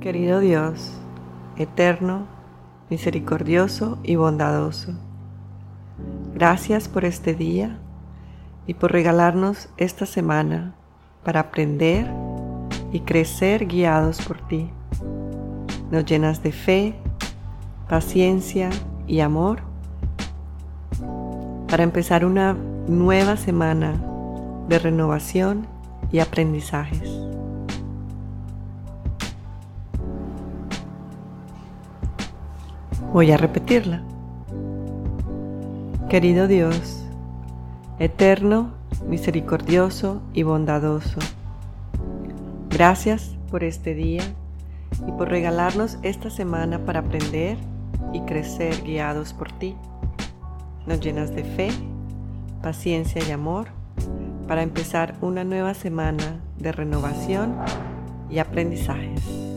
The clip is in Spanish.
Querido Dios, eterno, misericordioso y bondadoso, gracias por este día y por regalarnos esta semana para aprender y crecer guiados por ti. Nos llenas de fe, paciencia y amor para empezar una nueva semana de renovación y aprendizajes. Voy a repetirla. Querido Dios, eterno, misericordioso y bondadoso, gracias por este día y por regalarnos esta semana para aprender y crecer guiados por ti. Nos llenas de fe, paciencia y amor para empezar una nueva semana de renovación y aprendizajes.